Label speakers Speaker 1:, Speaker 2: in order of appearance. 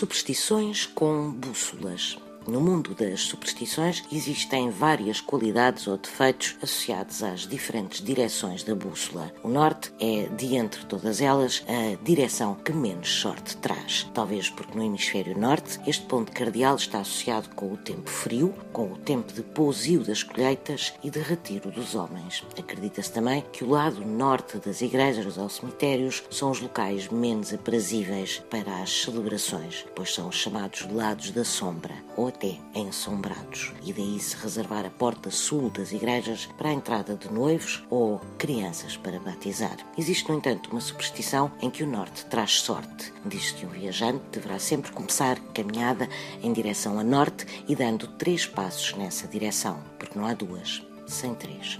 Speaker 1: Superstições com bússolas. No mundo das superstições existem várias qualidades ou defeitos associados às diferentes direções da bússola. O norte é, de entre todas elas, a direção que menos sorte traz. Talvez porque no hemisfério norte este ponto cardeal está associado com o tempo frio, com o tempo de pousio das colheitas e de retiro dos homens. Acredita-se também que o lado norte das igrejas ou cemitérios são os locais menos aprazíveis para as celebrações, pois são os chamados lados da sombra ou até em Assombrados, e daí se reservar a porta sul das igrejas para a entrada de noivos ou crianças para batizar. Existe, no entanto, uma superstição em que o norte traz sorte. Diz que um viajante deverá sempre começar caminhada em direção a norte e dando três passos nessa direção, porque não há duas sem três.